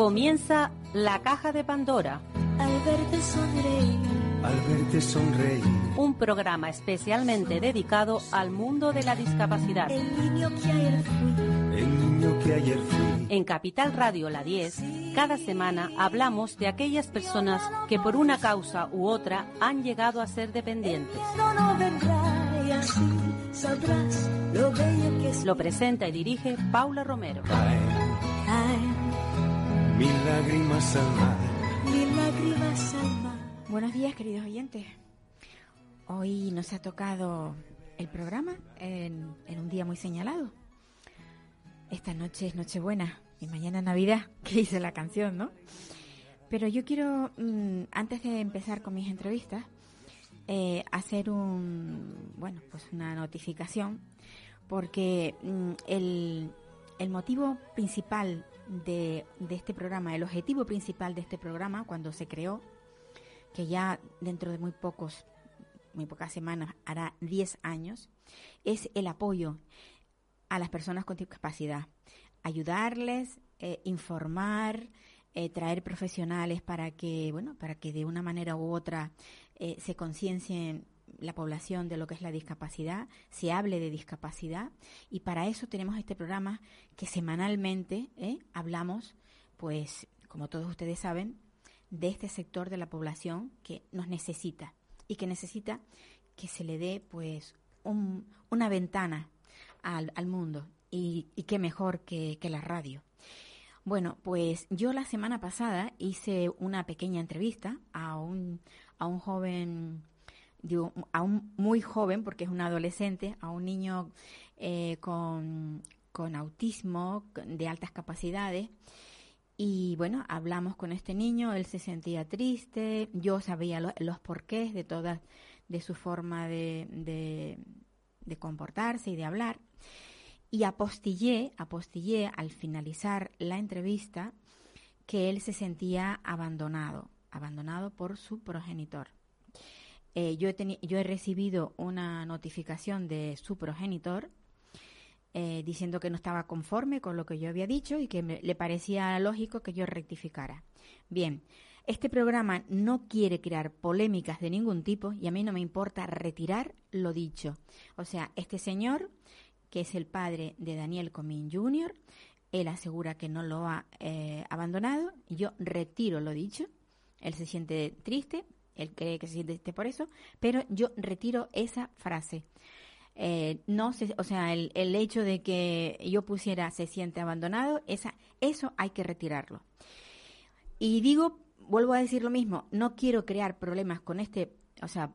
Comienza La Caja de Pandora. Al verte sonreír. Al verte sonreír. Un programa especialmente dedicado al mundo de la discapacidad. El niño que ayer fui. El niño que ayer fui. En Capital Radio La 10, cada semana hablamos de aquellas personas que por una causa u otra han llegado a ser dependientes. Lo presenta y dirige Paula Romero. Mil lágrimas al mar. mil lágrimas al mar. Buenos días, queridos oyentes. Hoy nos ha tocado el programa en, un día muy señalado. Esta noche es Nochebuena y mañana Navidad, que dice la canción, ¿no? Pero yo quiero, mm, antes de empezar con mis entrevistas, eh, hacer un, bueno, pues una notificación, porque mm, el motivo principal de, de este programa, el objetivo principal de este programa, cuando se creó, que ya dentro de muy pocos, muy pocas semanas hará 10 años, es el apoyo a las personas con discapacidad. Ayudarles, eh, informar, eh, traer profesionales para que, bueno, para que de una manera u otra eh, se conciencien la población de lo que es la discapacidad, se hable de discapacidad y para eso tenemos este programa que semanalmente eh, hablamos, pues como todos ustedes saben, de este sector de la población que nos necesita y que necesita que se le dé pues un- una ventana al, al mundo y, y qué mejor que, que la radio. Bueno, pues yo la semana pasada hice una pequeña entrevista a un, a un joven, digo, a un muy joven, porque es un adolescente, a un niño eh, con, con autismo de altas capacidades. Y bueno, hablamos con este niño, él se sentía triste, yo sabía lo- los porqués de todas, de su forma de, de, de comportarse y de hablar. Y apostillé, apostillé al finalizar la entrevista que él se sentía abandonado, abandonado por su progenitor. Eh, yo, he yo he recibido una notificación de su progenitor eh, diciendo que no estaba conforme con lo que yo había dicho y que me- le parecía lógico que yo rectificara. Bien, este programa no quiere crear polémicas de ningún tipo y a mí no me importa retirar lo dicho. O sea, este señor, que es el padre de Daniel Comín Jr., él asegura que no lo ha eh, abandonado, yo retiro lo dicho, él se siente triste, él cree que se siente por eso, pero yo retiro esa frase. Eh, no o sea, el, el hecho de que yo pusiera se siente abandonado, esa, eso hay que retirarlo. Y digo, vuelvo a decir lo mismo, no quiero crear problemas con este, o sea,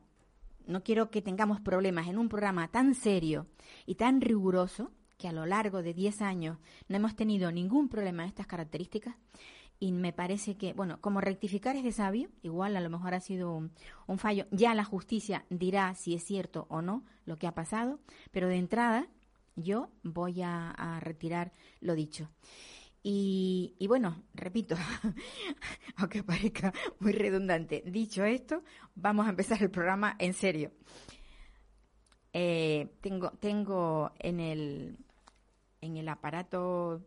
no quiero que tengamos problemas en un programa tan serio y tan riguroso que a lo largo de 10 años no hemos tenido ningún problema de estas características y me parece que, bueno, como rectificar es de sabio, igual a lo mejor ha sido un, fallo, ya la justicia dirá si es cierto o no lo que ha pasado, pero de entrada yo voy a, retirar lo dicho. Y, y bueno, repito, aunque parezca muy redundante, dicho esto, vamos a empezar el programa en serio. Eh, tengo, tengo en el, en el aparato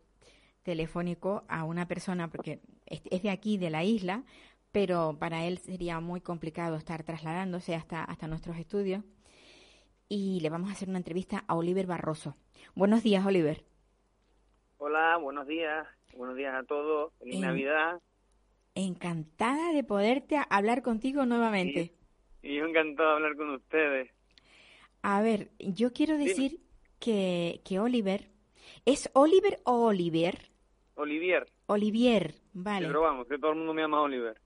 telefónico a una persona, porque es, de aquí, de la isla, pero para él sería muy complicado estar trasladándose hasta, hasta nuestros estudios. Y le vamos a hacer una entrevista a Oliver Barroso. Buenos días, Oliver. Hola, buenos días. Buenos días a todos. Feliz Navidad. Encantada de poderte hablar contigo nuevamente. Y yo encantado de hablar con ustedes. A ver, yo quiero decir que, que Oliver, ¿es Oliver o Oliver? Olivier. Olivier, vale. Pero vamos, que todo el mundo me llama Oliver.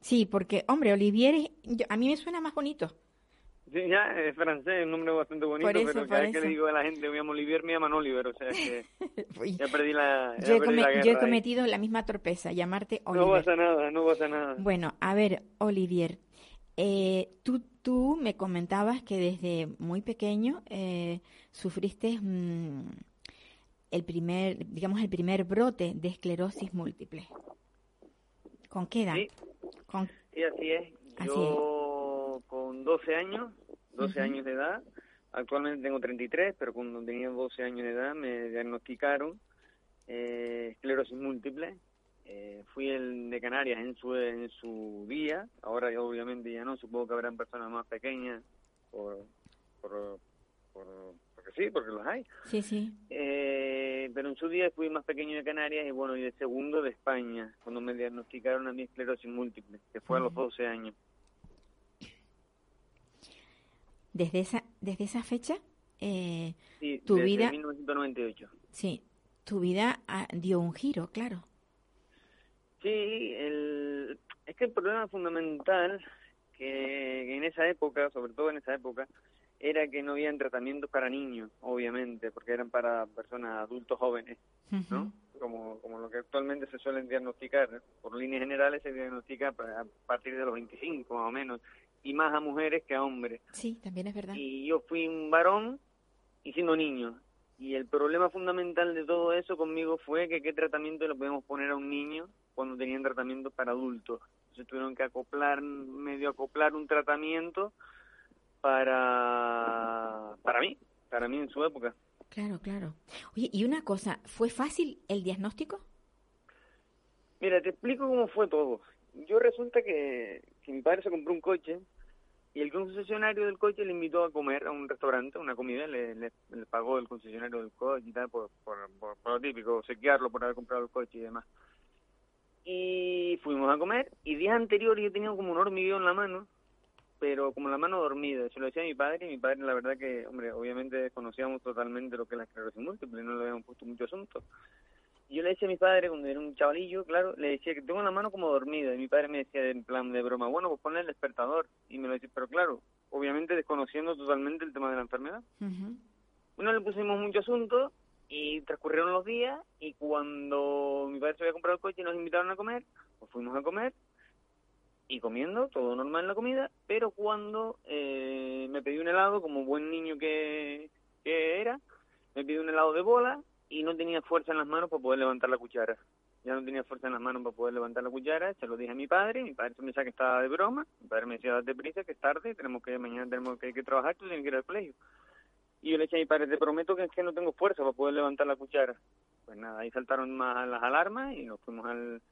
Sí, porque, hombre, Olivier, es- yo- a mí me suena más bonito. Sí, ya, es francés, es un nombre bastante bonito, eso, pero cada vez que le digo a la gente me llamo Olivier, me llaman Oliver. O sea que ya perdí la, ya yo, he perdí yo he ahí. cometido la misma torpeza, llamarte No Oliver. pasa nada, no pasa nada. Bueno, a ver, Olivier, eh, tú, tú me comentabas que desde muy pequeño eh, sufriste mm, el primer, digamos, el primer brote de esclerosis múltiple. ¿Con qué edad? Sí. Con, Y así es. Así Yo con 12 años, 12 Ujú. años de edad, actualmente tengo 33, pero cuando tenía 12 años de edad me diagnosticaron eh, esclerosis múltiple Eh, fui el de Canarias en su, en su día, ahora ya obviamente ya no, supongo que habrán personas más pequeñas, por, por, por, porque sí, porque los hay. Sí, sí. Eh, pero en su día fui más pequeño de Canarias y bueno, y el segundo de España, cuando me diagnosticaron a mi esclerosis múltiple, que fue a los 12 años. Desde esa, desde esa fecha, eh, Sí, Tu desde vida- 1998. sí, tu vida ah, dio un giro, claro. Sí, el, es que el problema fundamental que en esa época, sobre todo en esa época, era que no habían tratamientos para niños, obviamente, porque eran para personas adultos jóvenes, ¿no? Como, como lo que actualmente se suelen diagnosticar. Por líneas generales se diagnostica a partir de los 25 más o menos, y más a mujeres que a hombres. Sí, también es verdad. Y yo fui un varón y siendo niño. Y el problema fundamental de todo eso conmigo fue que qué tratamiento le podíamos poner a un niño cuando tenían tratamiento para adultos. Entonces tuvieron que acoplar, medio acoplar un tratamiento para, para mí, para mí en su época. Claro, claro. Oye, y una cosa, ¿fue fácil el diagnóstico? Mira, te explico cómo fue todo. Yo resulta que, que mi padre se compró un coche y el concesionario del coche le invitó a comer a un restaurante, una comida, le, le, le pagó el concesionario del coche y tal, por, por, por- por lo típico, sequearlo por haber comprado el coche y demás. Y fuimos a comer y días anteriores yo tenía como un hormigueo en la mano, pero como la mano dormida. Se lo decía a mi padre y mi padre la verdad que, hombre, obviamente desconocíamos totalmente lo que es la esclerosis múltiple, no le habíamos puesto mucho asunto. Y yo le decía a mi padre, cuando era un chavalillo, claro, le decía que tengo la mano como dormida. Y mi padre me decía en plan de broma, bueno, pues ponle el despertador. Y me lo decía, pero claro, obviamente desconociendo totalmente el tema de la enfermedad. Bueno, le pusimos mucho asunto y transcurrieron los días y cuando mi padre se había comprado el coche y nos invitaron a comer, pues fuimos a comer y comiendo, todo normal en la comida, pero cuando eh, me pedí un helado, como buen niño que, que era, me pidió un helado de bola y no tenía fuerza en las manos para poder levantar la cuchara. Ya no tenía fuerza en las manos para poder levantar la cuchara, se lo dije a mi padre, mi padre se pensaba que estaba de broma, mi padre me decía, date prisa, que es tarde, tenemos que, mañana tenemos que, que trabajar, tú tienes que ir al colegio. Y yo le dije a mi padre, te prometo que es que no tengo fuerza para poder levantar la cuchara. Pues nada, ahí saltaron más las alarmas y nos fuimos al,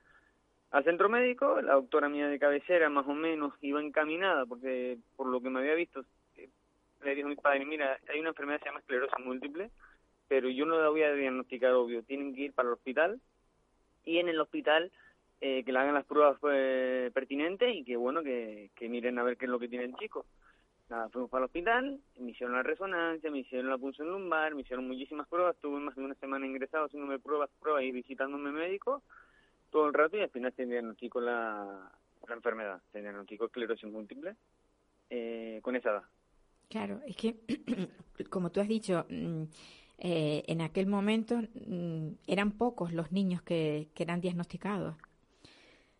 al centro médico. La doctora mía de cabecera más o menos iba encaminada porque por lo que me había visto, eh, le dijo a mi padre, mira, hay una enfermedad que se llama esclerosis múltiple, pero yo no la voy a diagnosticar, obvio, tienen que ir para el hospital y en el hospital eh, que le hagan las pruebas pertinentes y que bueno, que, que miren a ver qué es lo que tiene el chico. Nada, fuimos para el hospital, me hicieron la resonancia, me hicieron la punción lumbar, me hicieron muchísimas pruebas, estuve más de una semana ingresado haciéndome pruebas, pruebas y visitándome médico todo el rato y al final se diagnosticó la, la enfermedad, se diagnosticó esclerosis múltiple eh, con esa edad. Claro, es que, como tú has dicho, mm, eh, en aquel momento mm, eran pocos los niños que, que eran diagnosticados.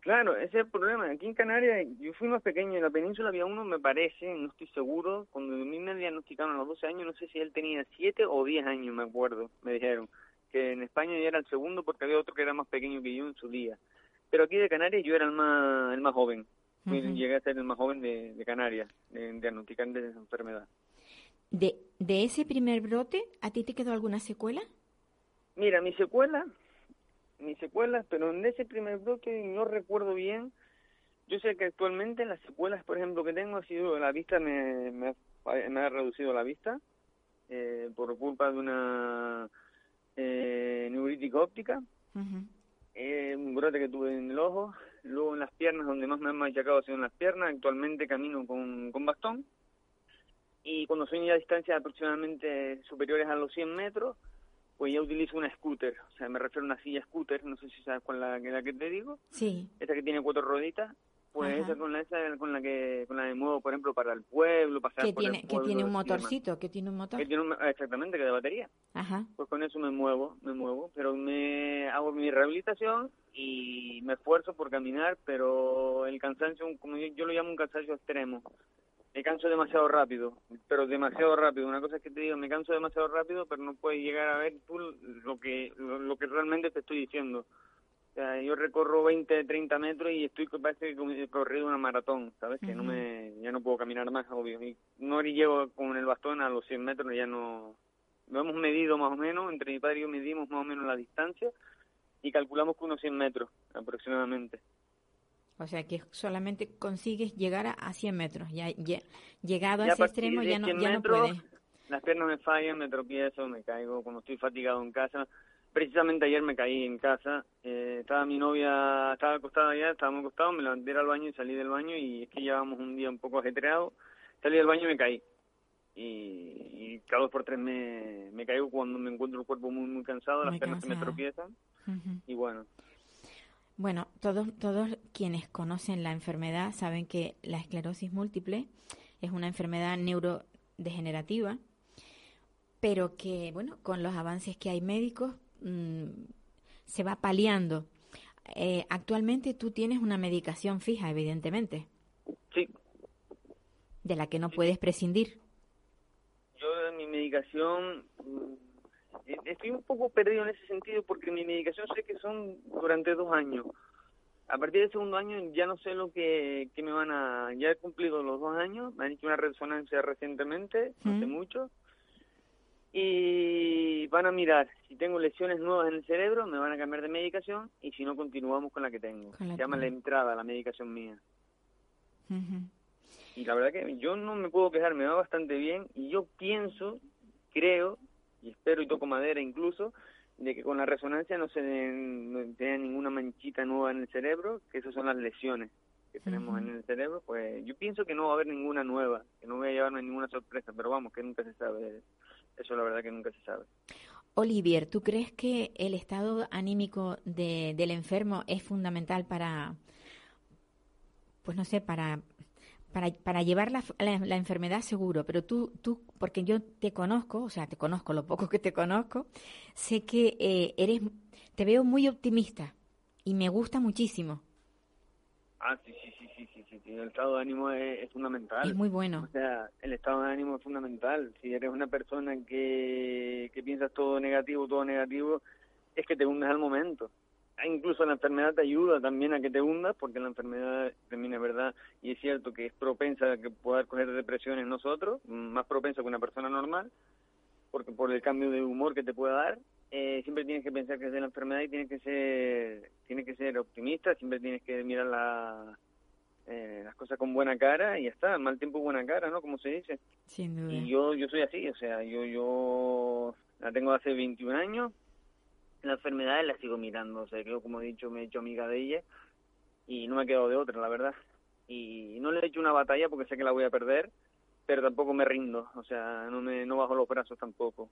Claro, ese es el problema. Aquí en Canarias, yo fui más pequeño, en la península había uno, me parece, no estoy seguro, cuando a mí me diagnosticaron a los 12 años, no sé si él tenía 7 o 10 años, me acuerdo, me dijeron, que en España ya era el segundo porque había otro que era más pequeño que yo en su día. Pero aquí de Canarias yo era el más, el más joven, llegué a ser el más joven de, de Canarias, de diagnosticar de esa enfermedad. De, de ese primer brote, ¿a ti te quedó alguna secuela? Mira, mi secuela, mis secuelas, pero en ese primer bloque no recuerdo bien. Yo sé que actualmente las secuelas, por ejemplo, que tengo ha sido la vista, me, me, ha, me ha reducido la vista eh, por culpa de una eh, neuritis óptica, eh, un brote que tuve en el ojo, luego en las piernas, donde más me han machacado ha sido en las piernas, actualmente camino con, con bastón, y cuando soy a distancias aproximadamente superiores a los 100 metros, pues ya utilizo una scooter, o sea, me refiero a una silla scooter, no sé si sabes cuál la, la que te digo, Sí, esa que tiene cuatro rueditas, pues Ajá. esa con la esa con la que con la que muevo, por ejemplo, para el pueblo, pasar que por el tiene, que tiene un motorcito, que tiene un motor. Que tiene un- exactamente, que de batería Ajá. pues con eso me muevo, me muevo, pero me hago mi rehabilitación y me esfuerzo por caminar, pero el cansancio, como yo, yo lo llamo un cansancio extremo, me canso demasiado rápido, pero demasiado rápido. Una cosa es que te digo, me canso demasiado rápido, pero no puedes llegar a ver tú lo que lo, lo que realmente te estoy diciendo. O sea, yo recorro 20, 30 metros y estoy parece que he corrido una maratón, ¿sabes? Que no me, ya no puedo caminar más, obvio. Y no llego con el bastón a los 100 metros, ya no, lo hemos medido más o menos, entre mi padre y yo medimos más o menos la distancia y calculamos que unos 100 metros aproximadamente. O sea que solamente consigues llegar a, a 100 metros. Ya, ya- llegado a Ya a ese extremo ya no, 100 ya no puedes. Las piernas me fallan, me tropiezo, me caigo cuando estoy fatigado en casa. Precisamente ayer me caí en casa. eh, estaba mi novia, estaba acostada allá, estábamos acostados, me levanté al baño y salí del baño y es que llevábamos un día un poco ajetreado. Salí del baño y me caí. Y, y cada dos por tres me, me caigo cuando me encuentro el cuerpo muy muy cansado, las piernas se me tropiezan y bueno, Bueno, todos, todos quienes conocen la enfermedad saben que la esclerosis múltiple es una enfermedad neurodegenerativa, pero que, bueno, con los avances que hay médicos, mm, se va paliando. Eh, actualmente tú tienes una medicación fija, evidentemente, sí, de la que no puedes prescindir. yo en mi medicación mm, eh, estoy un poco perdido en ese sentido porque mi medicación sé que son durante dos años. A partir del segundo año ya no sé lo que, que me van a... Ya he cumplido los dos años, me han hecho una resonancia recientemente, hace mucho, y van a mirar. Si tengo lesiones nuevas en el cerebro, me van a cambiar de medicación y si no continuamos con la que tengo. La Se llama la entrada, la medicación mía. Y la verdad que yo no me puedo quejar, me va bastante bien y yo pienso, creo y espero y toco madera incluso, de que con la resonancia no se den, no tenga ninguna manchita nueva en el cerebro, que esas son las lesiones que tenemos en el cerebro, pues yo pienso que no va a haber ninguna nueva, que no voy a llevarme ninguna sorpresa, pero vamos, que nunca se sabe, eso la verdad que nunca se sabe. Olivier, ¿tú crees que el estado anímico de, del enfermo es fundamental para, pues no sé, para, para, para llevar la, la, la enfermedad seguro? Pero tú, tú, porque yo te conozco, o sea, te conozco lo poco que te conozco, sé que eh, eres, te veo muy optimista y me gusta muchísimo. Ah, sí, sí, sí, sí, sí, sí, sí, el estado de ánimo es, es fundamental. Es muy bueno. O sea, el estado de ánimo es fundamental. Si eres una persona que, que piensas todo negativo, todo negativo, es que te hundes al momento. Ah, Incluso la enfermedad te ayuda también a que te hundas, porque la enfermedad también es verdad y es cierto que es propensa a que pueda coger depresiones nosotros, más propensa que una persona normal, porque por el cambio de humor que te puede dar, eh, siempre tienes que pensar que es de la enfermedad y tienes que ser, tienes que ser optimista, siempre tienes que mirar la, eh, las cosas con buena cara y ya está, mal tiempo buena cara, ¿no? Como se dice. Sin duda. Y yo, yo soy así, o sea, yo, yo la tengo hace 21 años, la enfermedad la sigo mirando, o sea, yo como he dicho me he hecho amiga de ella y no me he quedado de otra, la verdad. Y no le he hecho una batalla porque sé que la voy a perder, pero tampoco me rindo, o sea, no me no bajo los brazos tampoco.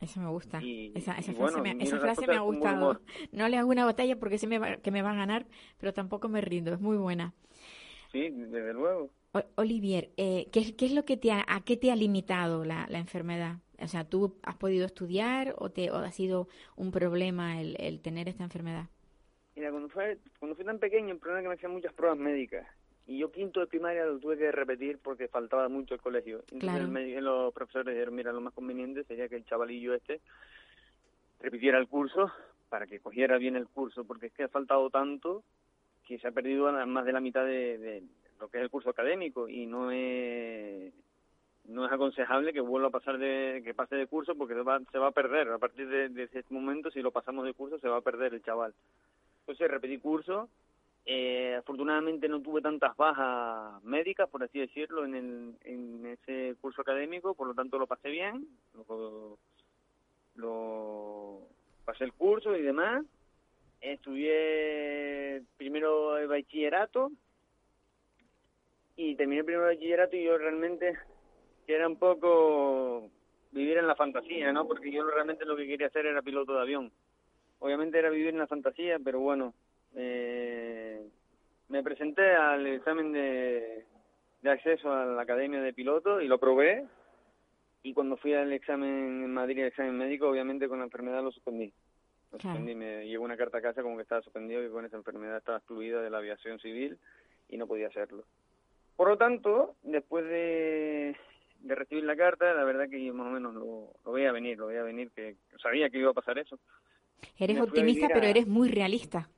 Eso me gusta. Y- esa esa y frase, bueno, me, esa frase ha gustado. No le hago una batalla porque sé me va- que me va a ganar, pero tampoco me rindo. Es muy buena. Sí, desde luego. O- Olivier, eh, ¿qué, es- ¿qué es lo que te ha, a qué te ha limitado la, la enfermedad? O sea, ¿tú has podido estudiar o, te, o ha sido un problema el, el tener esta enfermedad? Mira, cuando fue, cuando fui tan pequeño, el problema es que me hacían muchas pruebas médicas. Y yo quinto de primaria lo tuve que repetir porque faltaba mucho el colegio. Entonces Claro. el médico- los profesores dijeron, mira, lo más conveniente sería que el chavalillo este repitiera el curso para que cogiera bien el curso, porque es que ha faltado tanto que se ha perdido más de la mitad de, de lo que es el curso académico y no es no es aconsejable que vuelva a pasar de que pase de curso porque se va, se va a perder a partir de, de ese momento si lo pasamos de curso se va a perder el chaval entonces repetí curso eh, afortunadamente no tuve tantas bajas médicas por así decirlo en el, en ese curso académico por lo tanto lo pasé bien lo, lo pasé el curso y demás estudié primero el bachillerato y terminé el primer bachillerato y yo realmente era un poco vivir en la fantasía, ¿no? Porque yo realmente lo que quería hacer era piloto de avión. Obviamente era vivir en la fantasía, pero bueno, eh, me presenté al examen de, de acceso a la academia de piloto y lo probé. Y cuando fui al examen en Madrid, el examen médico, obviamente con la enfermedad lo suspendí. Lo Claro. suspendí, me llegó una carta a casa como que estaba suspendido, que con esa enfermedad estaba excluida de la aviación civil y no podía hacerlo. Por lo tanto, después de, de recibir la carta, la verdad que yo más o menos lo, lo veía venir, lo veía venir, que sabía que iba a pasar eso. Eres a optimista, pero eres muy realista.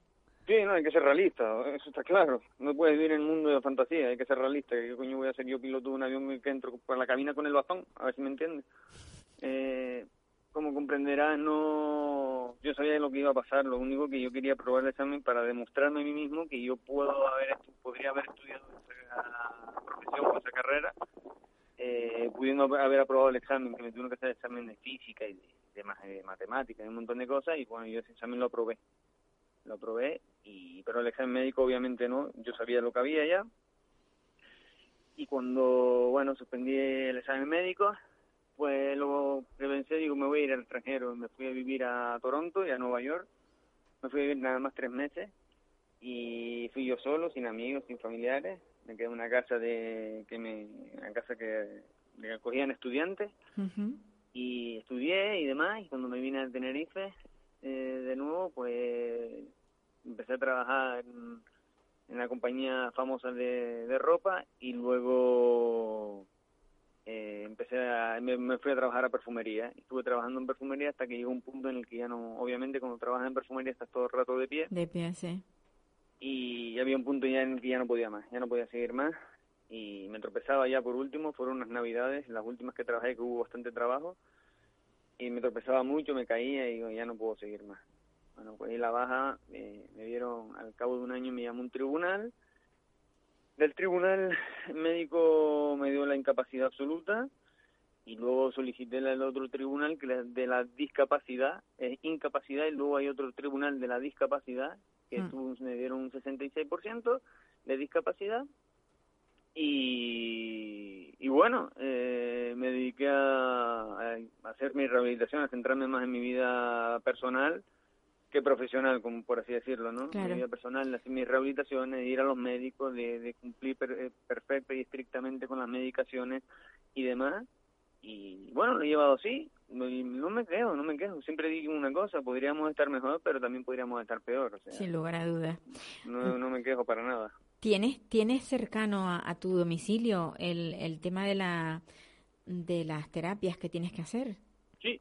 Sí, no, hay que ser realista, eso está claro. No puedes vivir en el mundo de fantasía, hay que ser realista. ¿Qué coño voy a ser yo piloto de un avión que entro por la cabina con el bastón? A ver si me entiendes. Eh, como comprenderás, no, yo sabía lo que iba a pasar. Lo único que yo quería probar el examen para demostrarme a mí mismo que yo puedo haber, podría haber estudiado esa profesión o esa carrera, eh, pudiendo haber- aprobado el examen, que me tuvieron que hacer el examen de física y de, de matemáticas y un montón de cosas. Y bueno, yo ese examen lo aprobé. Lo aprobé, y pero el examen médico obviamente no. Yo sabía lo que había ya. Y cuando, bueno, suspendí el examen médico, pues luego pensé, digo, me voy a ir al extranjero. Me fui a vivir a Toronto y a Nueva York. Me fui a vivir nada más tres meses. Y fui yo solo, sin amigos, sin familiares. Me quedé en una casa de que me, una casa que me acogían estudiantes y estudié y demás. Y cuando me vine a Tenerife eh, de nuevo, pues empecé a trabajar en, en una compañía famosa de, de ropa y luego eh, empecé a, me, me fui a trabajar a perfumería. Estuve trabajando en perfumería hasta que llegó un punto en el que ya no, obviamente cuando trabajas en perfumería estás todo el rato de pie De pie, sí. y había un punto ya en el que ya no podía más, ya no podía seguir más y me tropezaba ya por último, fueron unas navidades, las últimas que trabajé que hubo bastante trabajo y me tropezaba mucho, me caía y digo, ya no puedo seguir más. Bueno, pues ahí la baja, eh, me dieron, al cabo de un año me llamó un tribunal, del tribunal el médico me dio la incapacidad absoluta y luego solicité del otro tribunal que de la discapacidad, es incapacidad y luego hay otro tribunal de la discapacidad que Mm. me dieron un 66% de discapacidad y, y bueno, eh, me dediqué a, a hacer mi rehabilitación, a centrarme más en mi vida personal que profesional, como por así decirlo, ¿no? Claro. Mi vida personal, hacer mis rehabilitaciones, de ir a los médicos, de, de cumplir per- eh, perfecta y estrictamente con las medicaciones y demás. Y bueno, lo he llevado así, no, me quejo, no me quejo. Siempre digo una cosa, podríamos estar mejor, pero también podríamos estar peor. O sea, Sin lugar a dudas. no, no me quejo para nada. ¿Tienes, ¿Tienes cercano a, a tu domicilio el, el tema de, la, de las terapias que tienes que hacer? Sí,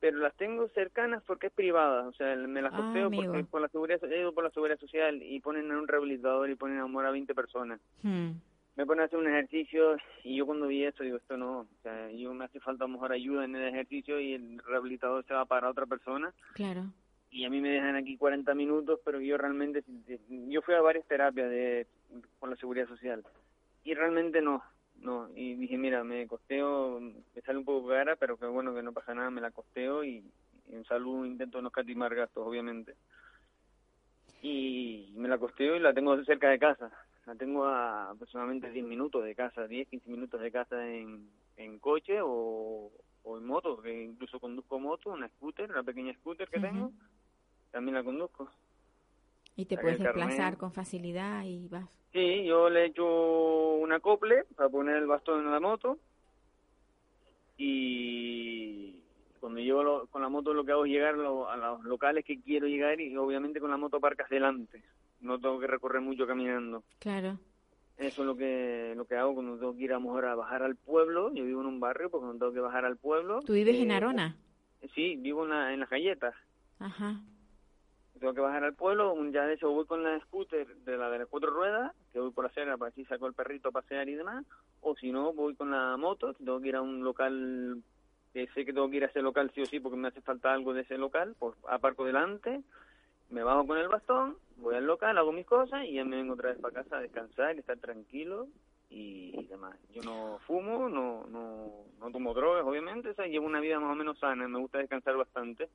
pero las tengo cercanas porque es privada, o sea, me las Ah, costeo porque amigo. por la seguridad, por la seguridad social y ponen a un rehabilitador y ponen a amor a 20 personas. Hmm, Me ponen a hacer un ejercicio y yo cuando vi esto digo, esto no, o sea, yo me hace falta a lo mejor ayuda en el ejercicio y el rehabilitador se va para otra persona claro. Y a mí me dejan aquí 40 minutos, pero yo realmente, yo fui a varias terapias de por la seguridad social y realmente no, no, y dije, mira, me costeo, me sale un poco cara, pero que bueno, que no pasa nada, me la costeo y, y en salud intento no escatimar gastos, obviamente. Y me la costeo y la tengo cerca de casa, la tengo a aproximadamente 10 minutos de casa, 10, 15 minutos de casa en, en coche o, o en moto, que incluso conduzco moto, una scooter, una pequeña scooter que tengo, también la conduzco. Y te puedes desplazar con facilidad y vas. Sí, yo le he hecho un acople para poner el bastón en la moto y cuando llego lo- con la moto lo que hago es llegar lo- a los locales que quiero llegar y obviamente con la moto aparcas delante. No tengo que recorrer mucho caminando. Claro. Eso es lo que lo que hago cuando tengo que ir a lo mejor a bajar al pueblo. Yo vivo en un barrio, pues cuando tengo que bajar al pueblo. ¿Tú vives en eh, Arona? Sí, vivo en, la, en las galletas. Ajá. Tengo que bajar al pueblo, ya de hecho voy con la scooter de la de las cuatro ruedas, que voy por la acera para así saco el perrito a pasear y demás, o si no voy con la moto, tengo que ir a un local, que sé que tengo que ir a ese local sí o sí porque me hace falta algo de ese local, pues aparco delante, me bajo con el bastón, voy al local, hago mis cosas y ya me vengo otra vez para casa a descansar, estar tranquilo y demás. Yo no fumo, no, no, no tomo drogas, obviamente, o sea, llevo una vida más o menos sana, me gusta descansar bastante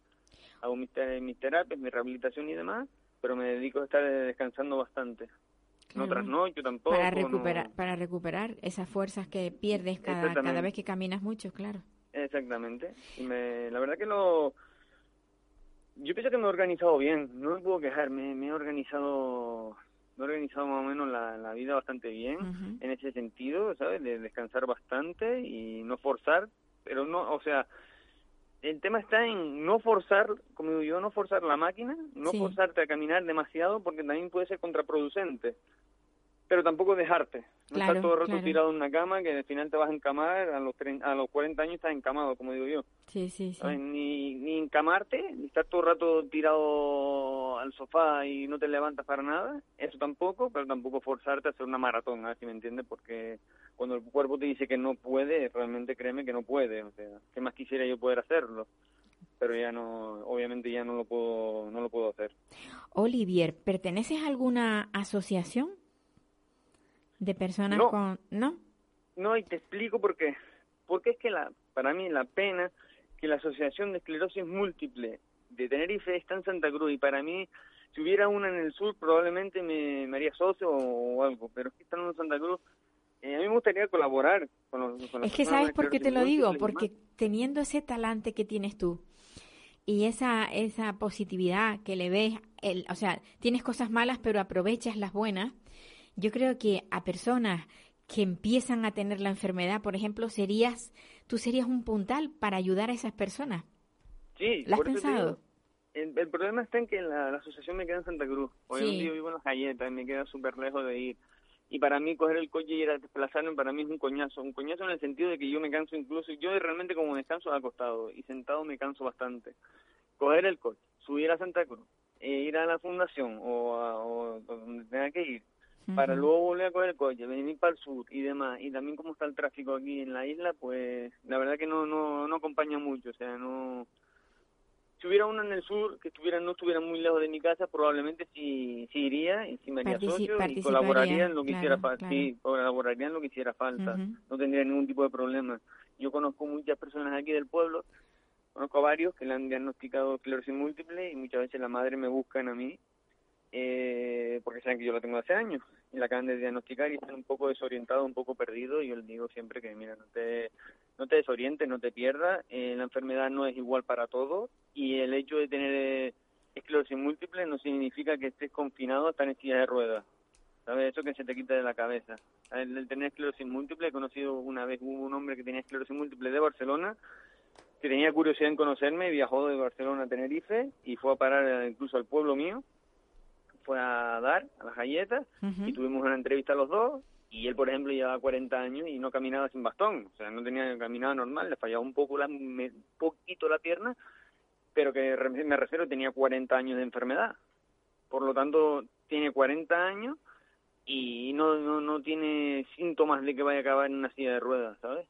hago mis, mis terapias, mi rehabilitación y demás, pero me dedico a estar descansando bastante. No Claro. trasnocho tampoco. Para no- recuperar, para recuperar esas fuerzas que pierdes cada, cada vez que caminas mucho, claro. Exactamente. Y me, la verdad que lo... Yo pienso que me he organizado bien, no me puedo quejar, me, me he organizado me he organizado más o menos la, la vida bastante bien en ese sentido, ¿sabes? De descansar bastante y no forzar, pero no, o sea, el tema está en no forzar, como digo yo, no forzar la máquina, no Sí. forzarte a caminar demasiado porque también puede ser contraproducente, pero tampoco dejarte, no Claro, estar todo el rato claro. tirado en una cama que al final te vas a encamar, a los, tre- a los 40 años estás encamado, como digo yo. Sí, sí, sí. Ni, ni encamarte, ni estar todo el rato tirado al sofá y no te levantas para nada, eso tampoco, pero tampoco forzarte a hacer una maratón, a ver si me entiendes, porque cuando el cuerpo te dice que no puede, realmente créeme que no puede, o sea, ¿qué más quisiera yo poder hacerlo? pero ya no, obviamente ya no lo puedo, no lo puedo hacer. Olivier, ¿perteneces a alguna asociación de personas No. con... ¿No? No, y te explico por qué. Porque es que la, para mí la pena que la Asociación de Esclerosis Múltiple de Tenerife está en Santa Cruz y para mí, si hubiera una en el sur, probablemente me, me haría socio o, o algo, pero es que están en Santa Cruz. eh, a mí me gustaría colaborar con los con Es que sabes por qué te lo digo, porque teniendo ese talante que tienes tú y esa esa positividad que le ves, el, o sea, tienes cosas malas pero aprovechas las buenas, yo creo que a personas que empiezan a tener la enfermedad, por ejemplo, serías tú serías un puntal para ayudar a esas personas. Sí, ¿Lo has pensado? el, el problema está en que la, la asociación me queda en Santa Cruz. Obviamente Sí. yo vivo en las galletas y me queda súper lejos de ir. Y para mí coger el coche y ir a desplazarme, para mí es un coñazo. Un coñazo en el sentido de que yo me canso incluso. Yo realmente como descanso acostado y sentado me canso bastante. Coger el coche, subir a Santa Cruz, e ir a la fundación o a o donde tenga que ir, para luego volver a coger el coche, venir para el sur y demás. Y también como está el tráfico aquí en la isla, pues la verdad que no no no acompaña mucho, o sea, no si hubiera uno en el sur que estuviera no estuviera muy lejos de mi casa, probablemente sí, sí iría y sí me haría Partici- socio y colaboraría en lo que claro, hiciera falta. claro. Sí, colaboraría en lo que hiciera falta. No tendría ningún tipo de problema. Yo conozco muchas personas aquí del pueblo, conozco a varios que le han diagnosticado esclerosis múltiple y muchas veces la madre me buscan a mí eh, porque saben que yo la tengo hace años y la acaban de diagnosticar y están un poco desorientados, un poco perdidos y yo les digo siempre que mira, no te, no te desorientes, no te pierdas, eh, la enfermedad no es igual para todos y el hecho de tener eh, esclerosis múltiple no significa que estés confinado a estar en silla de ruedas, ¿sabes? Eso que se te quita de la cabeza. El, el tener esclerosis múltiple, he conocido una vez, hubo un hombre que tenía esclerosis múltiple de Barcelona, que tenía curiosidad en conocerme, viajó de Barcelona a Tenerife y fue a parar eh, incluso al pueblo mío, fue a dar a las galletas y tuvimos una entrevista los dos y él por ejemplo llevaba 40 años y no caminaba sin bastón, o sea, no tenía caminaba normal, le fallaba un poco la, me- poquito la pierna, pero que me refiero tenía 40 años de enfermedad. Por lo tanto, tiene 40 años y no, no, no tiene síntomas de que vaya a acabar en una silla de ruedas, ¿sabes?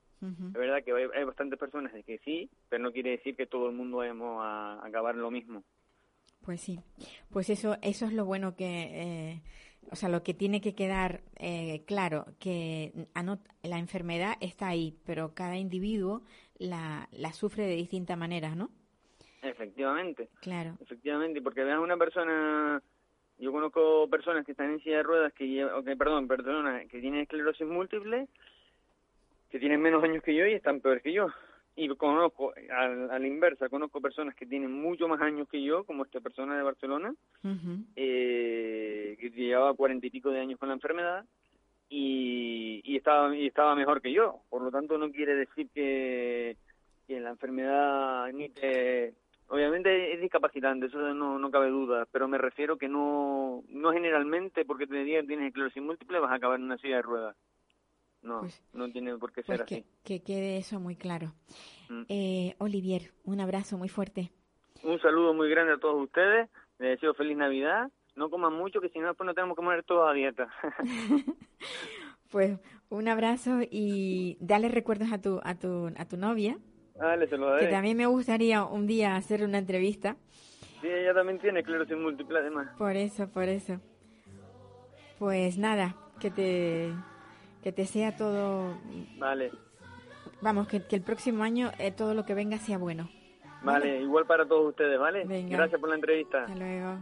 Es verdad que hay, hay bastantes personas de que sí, pero no quiere decir que todo el mundo vayamos a acabar lo mismo. Pues sí, pues eso, eso es lo bueno que, eh, o sea, lo que tiene que quedar eh, claro, que la enfermedad está ahí, pero cada individuo la, la sufre de distinta manera, ¿no? Efectivamente. Claro. Efectivamente, porque veas una persona, yo conozco personas que están en silla de ruedas, que lleva, o que, perdón, perdona, que tienen esclerosis múltiple, que tienen menos años que yo y están peor que yo. Y conozco, al- a la inversa, conozco personas que tienen mucho más años que yo, como esta persona de Barcelona, eh, que llevaba cuarenta y pico de años con la enfermedad y, y estaba y estaba mejor que yo. Por lo tanto, no quiere decir que, que la enfermedad ni te... Obviamente es discapacitante, eso no, no cabe duda, pero me refiero que no, no generalmente porque te digan que tienes esclerosis múltiple vas a acabar en una silla de ruedas. No, Pues- no tiene por qué Pues ser que, así. que quede eso muy claro. Mm. Eh, Olivier, un abrazo muy fuerte. Un saludo muy grande a todos ustedes, les deseo feliz Navidad, no coman mucho que si no después no tenemos que poner todos a dieta. Pues un abrazo y dale recuerdos a tu, a tu, a tu novia, Dale, se lo que daré. también me gustaría un día hacer una entrevista. Sí, ella también tiene esclerosis múltiple además. Por eso, por eso. Pues nada, que te, que te sea todo, Vale, vamos, que, que el próximo año eh, todo lo que venga sea bueno. vale, igual para todos ustedes, ¿vale? Venga. Gracias por la entrevista. Hasta luego.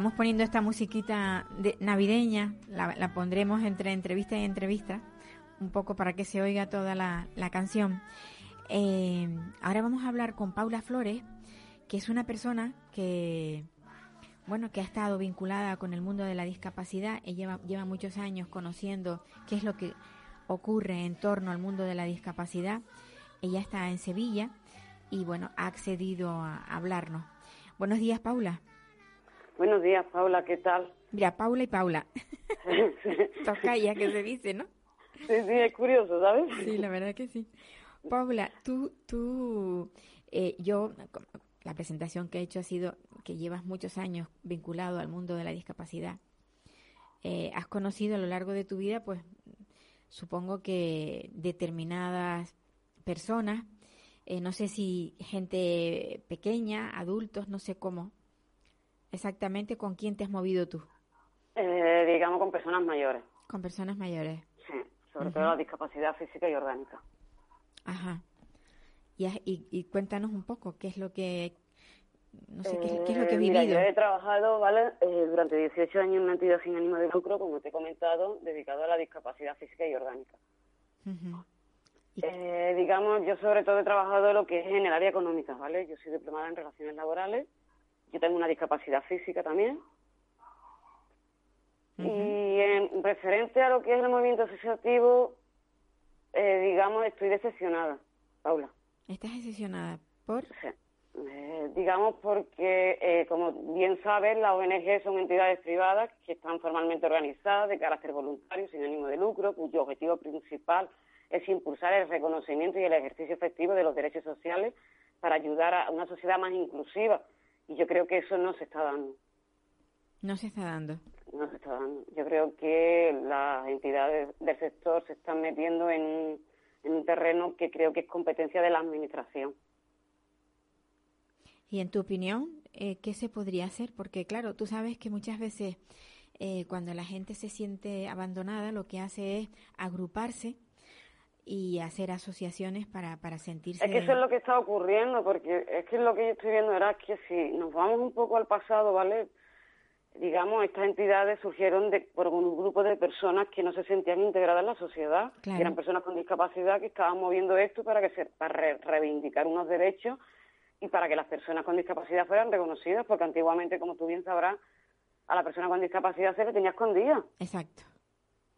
Estamos poniendo esta musiquita de, navideña, la, pondremos entre entrevista y entrevista, un poco para que se oiga toda la, la canción. Eh, ahora vamos a hablar con Paula Flores, que es una persona que, bueno, que ha estado vinculada con el mundo de la discapacidad. Ella lleva, lleva muchos años conociendo qué es lo que ocurre en torno al mundo de la discapacidad. Ella está en Sevilla y, bueno, ha accedido a hablarnos. Buenos días, Paula. Buenos días, Paula, ¿qué tal? Mira, Paula y Paula. ya que se dice, ¿no? Sí, sí, es curioso, ¿sabes? Sí, la verdad que sí. Paula, tú, tú, eh, yo, la presentación que he hecho ha sido que llevas muchos años vinculado al mundo de la discapacidad. Eh, has conocido a lo largo de tu vida, pues, supongo que determinadas personas, eh, no sé si gente pequeña, adultos, no sé cómo, exactamente con quién te has movido tú. Eh, digamos con personas mayores. Con personas mayores. Sí, sobre todo la discapacidad física y orgánica. Ajá. Y, y, y, cuéntanos un poco qué es lo que no sé qué, qué es lo que has Eh, mira, vivido. yo he trabajado ¿vale? Eh, durante 18 años en una entidad sin ánimo de lucro, como te he comentado, dedicado a la discapacidad física y orgánica. Y- Eh, digamos, yo sobre todo he trabajado lo que es en el área económica, ¿vale? Yo soy diplomada en relaciones laborales, yo tengo una discapacidad física también. Y en referente a lo que es el movimiento asociativo, eh, digamos, estoy decepcionada, Paula. Estás decepcionada por Sí. Eh, digamos porque, eh, como bien sabes, las ONG son entidades privadas que están formalmente organizadas de carácter voluntario, sin ánimo de lucro, cuyo objetivo principal es impulsar el reconocimiento y el ejercicio efectivo de los derechos sociales para ayudar a una sociedad más inclusiva. Y yo creo que eso no se está dando. no se está dando. No se está dando. Yo creo que las entidades del sector se están metiendo en un, en un terreno que creo que es competencia de la Administración. Y en tu opinión, eh, ¿qué se podría hacer? Porque claro, tú sabes que muchas veces eh, cuando la gente se siente abandonada, lo que hace es agruparse y hacer asociaciones para, para sentirse... Es que eso es lo que está ocurriendo, porque es que lo que yo estoy viendo era que si nos vamos un poco al pasado, ¿vale? Digamos, estas entidades surgieron de, por un grupo de personas que no se sentían integradas en la sociedad, Claro. que eran personas con discapacidad que estaban moviendo esto para que se, para re- reivindicar unos derechos y para que las personas con discapacidad fueran reconocidas, porque antiguamente, como tú bien sabrás, a la persona con discapacidad se le tenía escondida Exacto.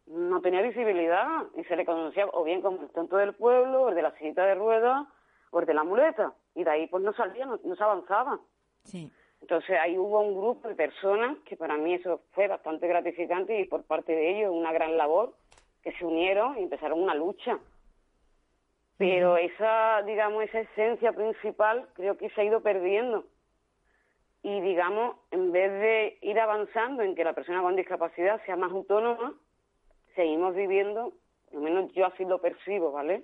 No tenía visibilidad y se le conocía o bien como el tonto del pueblo, o el de la sillita de ruedas, o el de la muleta. Y de ahí pues no salía, no, no se avanzaba. Sí. Entonces ahí hubo un grupo de personas que para mí eso fue bastante gratificante y por parte de ellos una gran labor, que se unieron y empezaron una lucha. Pero esa, digamos, esa esencia principal creo que se ha ido perdiendo. Y digamos, en vez de ir avanzando en que la persona con discapacidad sea más autónoma, seguimos viviendo, al menos yo así lo percibo, ¿vale?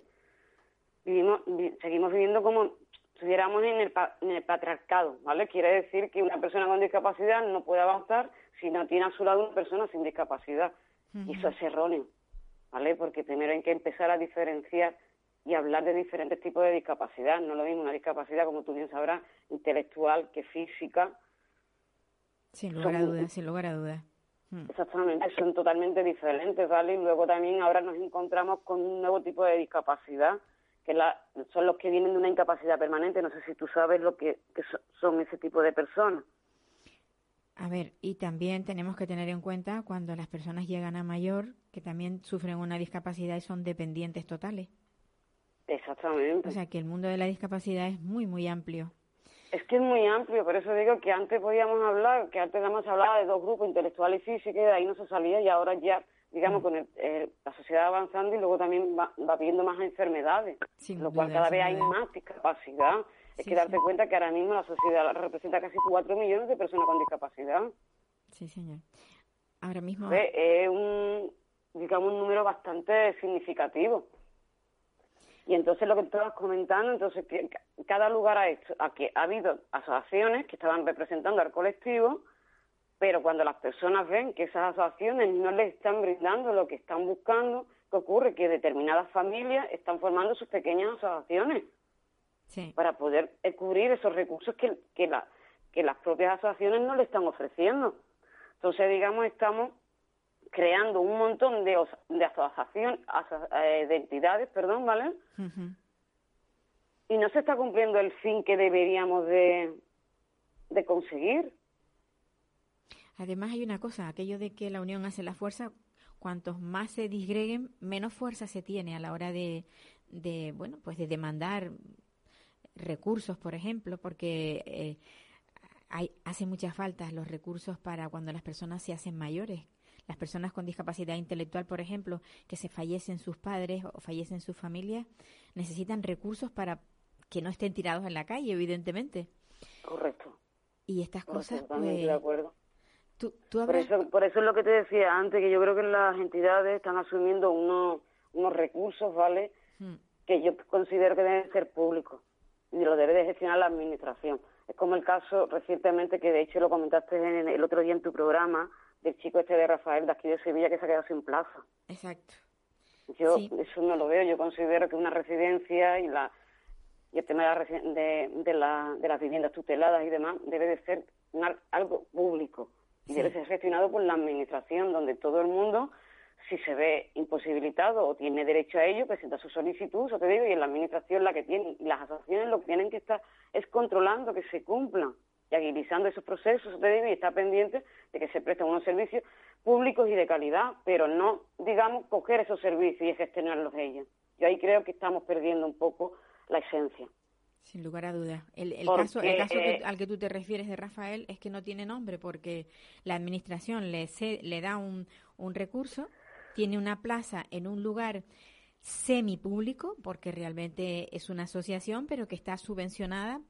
Vivimos, vi- seguimos viviendo como estuviéramos en el, en el patriarcado, ¿vale? Quiere decir que una persona con discapacidad no puede avanzar si no tiene a su lado una persona sin discapacidad. Y eso es erróneo, ¿vale? Porque primero hay que empezar a diferenciar y hablar de diferentes tipos de discapacidad. No lo mismo una discapacidad, como tú bien sabrás, intelectual que física. Sin lugar a dudas, sin lugar a dudas. Mm. Exactamente, son totalmente diferentes, ¿vale? Y luego también ahora nos encontramos con un nuevo tipo de discapacidad, que la, son los que vienen de una incapacidad permanente. No sé si tú sabes lo que, que so- son ese tipo de personas. A ver, y también tenemos que tener en cuenta cuando las personas llegan a mayor, que también sufren una discapacidad y son dependientes totales. Exactamente. O sea que el mundo de la discapacidad es muy, muy amplio. Es que es muy amplio, por eso digo que antes podíamos hablar, que antes se hablaba de dos grupos, intelectual y física, y de ahí no se salía, y ahora ya, digamos, con el- eh, la sociedad avanzando y luego también va, va viendo más enfermedades, Sin lo cual duda, cada vez hay más discapacidad. Es que darte sí. cuenta que ahora mismo la sociedad representa casi cuatro millones de personas con discapacidad. Sí, señor. Ahora mismo, ¿Ves? Es un, digamos, un número bastante significativo. Y entonces lo que estabas comentando, entonces que ca- cada lugar ha hecho, a que ha habido asociaciones que estaban representando al colectivo, pero cuando las personas ven que esas asociaciones no les están brindando lo que están buscando, ¿qué ocurre? Que determinadas familias están formando sus pequeñas asociaciones sí, para poder eh, cubrir esos recursos que, que, la, que las propias asociaciones no le están ofreciendo. Entonces, digamos, estamos creando un montón de, os- de asociación, aso- eh, de entidades, perdón, ¿vale? Y no se está cumpliendo el fin que deberíamos de, de conseguir. Además hay una cosa, aquello de que la unión hace la fuerza, cuantos más se disgreguen, menos fuerza se tiene a la hora de, de bueno, pues de demandar recursos, por ejemplo, porque eh, hay, hace mucha falta los recursos para cuando las personas se hacen mayores. Las personas con discapacidad intelectual, por ejemplo, que se fallecen sus padres o fallecen sus familias, necesitan recursos para que no estén tirados en la calle, evidentemente. Correcto. Y estas correcto, cosas, pues, de acuerdo. tú, tú Por eso, por eso es lo que te decía antes, que yo creo que las entidades están asumiendo unos, unos recursos, ¿vale? Hmm. Que yo considero que deben ser públicos y lo debe de gestionar la administración. Es como el caso recientemente, que de hecho lo comentaste en el otro día en tu programa, del chico este de Rafael de aquí de Sevilla que se ha quedado sin plaza. Exacto. Yo Sí. eso no lo veo, yo considero que una residencia y la y el tema de, la de, de, la- de las viviendas tuteladas y demás debe de ser una- algo público y Sí. debe ser gestionado por la administración donde todo el mundo si se ve imposibilitado o tiene derecho a ello presenta su solicitud, eso te digo, y en la administración la que tiene y las asociaciones lo que tienen que estar es controlando que se cumplan y agilizando esos procesos, digo, y está pendiente de que se presten unos servicios públicos y de calidad, pero no, digamos, coger esos servicios y gestionarlos ellos. Yo ahí creo que estamos perdiendo un poco la esencia. Sin lugar a dudas. El, el Porque, caso, el caso que- eh, al que tú te refieres de Rafael es que no tiene nombre porque la administración le, ce- le da un, un recurso, tiene una plaza en un lugar semipúblico, porque realmente es una asociación, pero que está subvencionada,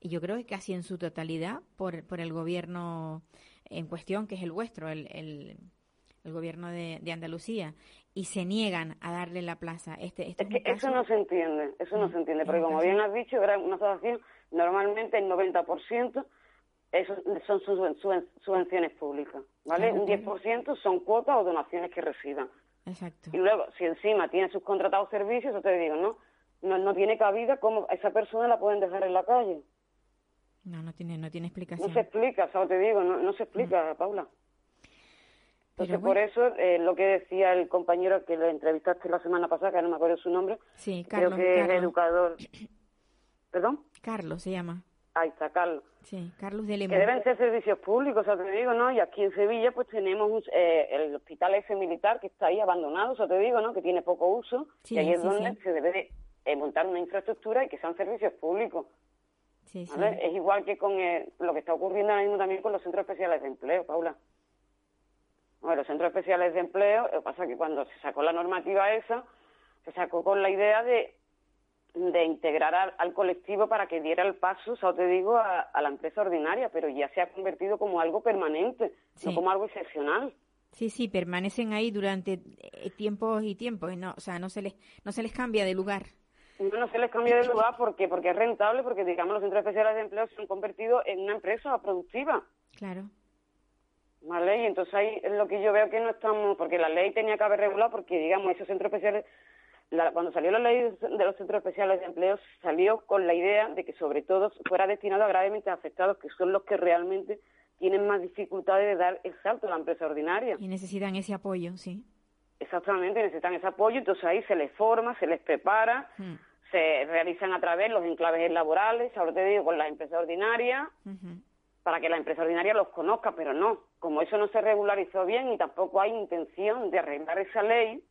y yo creo que casi en su totalidad, por, por el gobierno en cuestión, que es el vuestro, el, el, el gobierno de, de Andalucía, y se niegan a darle la plaza. Este, este Es que eso no se entiende, eso no se entiende, porque como bien has dicho, una asociación, normalmente el 90% eso son subvenciones públicas, ¿vale? Un 10% son cuotas o donaciones que reciban. Exacto. Y luego, si encima tiene sus contratados servicios, yo te digo, ¿no? No, no tiene cabida, ¿cómo a esa persona la pueden dejar en la calle? No, no tiene, no tiene No explicación. se explica, ¿sabes? Te digo, no, no se explica, Paula. Entonces, Pero por bueno. eso, eh, lo que decía el compañero que lo entrevistaste la semana pasada, que no me acuerdo su nombre, Sí, creo Carlos. que es Carlos, educador. ¿Perdón? Carlos se llama. Ahí está, Carlos. Sí, Carlos de Que Lemón. deben ser servicios públicos, o sea, te digo, ¿no? Y aquí en Sevilla, pues tenemos un- eh, el hospital F militar que está ahí abandonado, o sea, te digo, ¿no? Que tiene poco uso. Sí, y ahí es sí, donde sí. se debe de eh, montar una infraestructura y que sean servicios públicos. Sí, sí. ¿vale? Es igual que con lo que está ocurriendo ahora mismo también con los centros especiales de empleo, Paula. Bueno, los centros especiales de empleo, lo que pasa es que cuando se sacó la normativa esa, se sacó con la idea de, de integrar al, al colectivo para que diera el paso, o sea, te digo, a, a la empresa ordinaria, pero ya se ha convertido como algo permanente, Sí. no como algo excepcional. Sí, sí, permanecen ahí durante eh, tiempos y tiempos. y No, o sea, no se les, no se les cambia de lugar. No, no se les cambia de lugar porque, porque es rentable, porque digamos los centros especiales de empleo se han convertido en una empresa productiva. Claro. ¿Vale? Y entonces ahí es lo que yo veo que no estamos, porque la ley tenía que haber regulado, porque digamos, esos centros especiales, la- cuando salió la ley de los centros especiales de empleo, salió con la idea de que sobre todo fuera destinado a gravemente afectados, que son los que realmente tienen más dificultades de dar el salto a la empresa ordinaria. Y necesitan ese apoyo, sí. Exactamente, necesitan ese apoyo, entonces ahí se les forma, se les prepara, Mm, se realizan a través los enclaves laborales, ahora te digo, con las empresas ordinarias, ujú. para que la empresa ordinaria los conozca, pero no, como eso no se regularizó bien y tampoco hay intención de arreglar esa ley,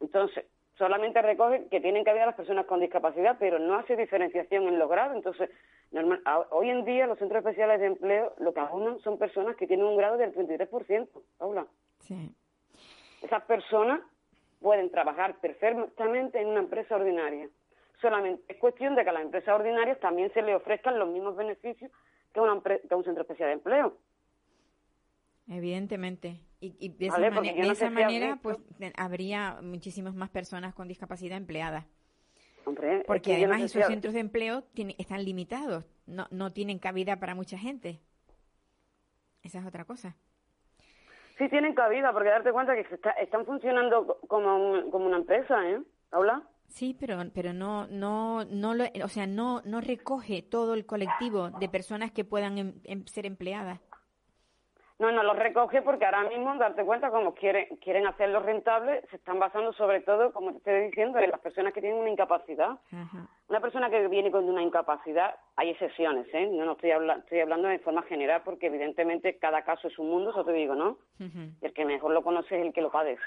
entonces solamente recoge que tienen que haber a las personas con discapacidad, pero no hace diferenciación en los grados. Entonces, normal- a- hoy en día los centros especiales de empleo lo que abonan son personas que tienen un grado del 33%, Paula. Sí. Esas personas pueden trabajar perfectamente en una empresa ordinaria. Solamente es cuestión de que a las empresas ordinarias también se les ofrezcan los mismos beneficios que una que un centro especial de empleo. Evidentemente. Y, y de esa, de no esa manera, visto. pues te- habría muchísimas más personas con discapacidad empleadas. Hombre, es Porque que no además sé esos centros de empleo tiene- están limitados, no, no tienen cabida para mucha gente. Esa es otra cosa. Sí tienen cabida, porque darte cuenta que se está- están funcionando co- como, un- como una empresa, ¿eh? ¿Habla? Sí, pero pero no no no lo, o sea, no no recoge todo el colectivo de personas que puedan em- em- ser empleadas. No, no lo recoge porque ahora mismo, darte cuenta, como quieren, quieren hacerlo rentable, se están basando sobre todo, como te estoy diciendo, en las personas que tienen una incapacidad. Ajá. Una persona que viene con una incapacidad, hay excepciones, ¿eh? No, no estoy, habla- estoy hablando de forma general porque evidentemente cada caso es un mundo, eso te digo, ¿no? Y el que mejor lo conoce es el que lo padece.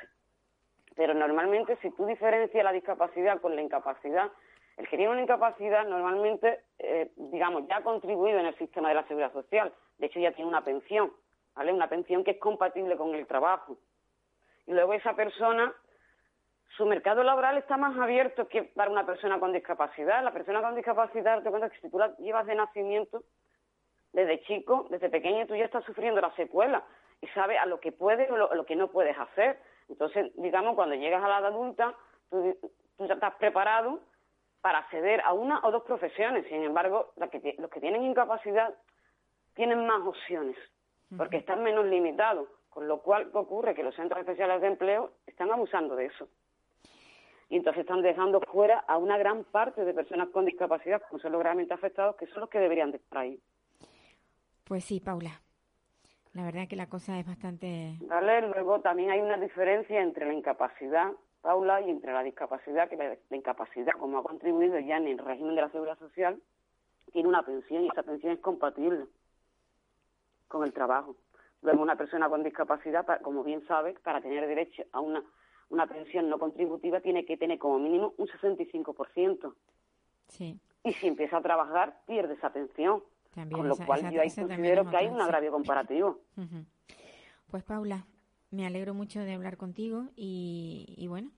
Pero normalmente, si tú diferencias la discapacidad con la incapacidad, el que tiene una incapacidad normalmente, eh, digamos, ya ha contribuido en el sistema de la seguridad social. De hecho, ya tiene una pensión, ¿vale? Una pensión que es compatible con el trabajo. Y luego esa persona, su mercado laboral está más abierto que para una persona con discapacidad. La persona con discapacidad, te cuenta que si tú la llevas de nacimiento, desde chico, desde pequeño, tú ya estás sufriendo la secuela y sabes a lo que puedes o lo, lo que no puedes hacer. Entonces, digamos, cuando llegas a la edad adulta, tú, tú ya estás preparado para acceder a una o dos profesiones. Sin embargo, la que los que tienen incapacidad tienen más opciones, porque están menos limitados. Con lo cual, ¿qué ocurre? Que los centros especiales de empleo están abusando de eso. Y entonces están dejando fuera a una gran parte de personas con discapacidad, como son los gravemente afectados, que son los que deberían de estar ahí. Pues sí, Paula. La verdad que la cosa es bastante ¿Vale? Luego también hay una diferencia entre la incapacidad, Paula, y entre la discapacidad, que la, la incapacidad, como ha contribuido ya en el régimen de la seguridad social, tiene una pensión y esa pensión es compatible con el trabajo. Luego una persona con discapacidad, pa- como bien sabes, para tener derecho a una, una pensión no contributiva tiene que tener como mínimo un 65%. sí. Y si empieza a trabajar, pierde esa pensión. También con lo esa- cual esa- yo ahí considero que hay un agravio comparativo. Pues Paula, me alegro mucho de hablar contigo y, y bueno,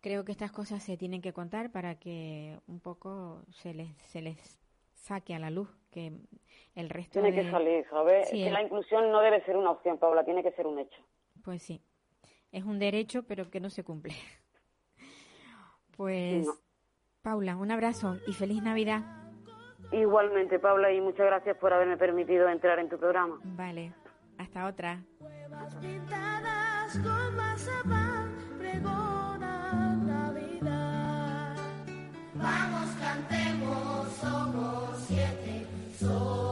creo que estas cosas se tienen que contar para que un poco se les, se les saque a la luz que el resto Tiene de... que salir, ¿sabes? Sí, que el- la inclusión no debe ser una opción, Paula, tiene que ser un hecho. Pues sí, es un derecho pero que no se cumple. Pues No. Paula, un abrazo y feliz Navidad. Igualmente, Paula, y muchas gracias por haberme permitido entrar en tu programa. Vale, hasta otra. Vamos, cantemos, somos siete sobre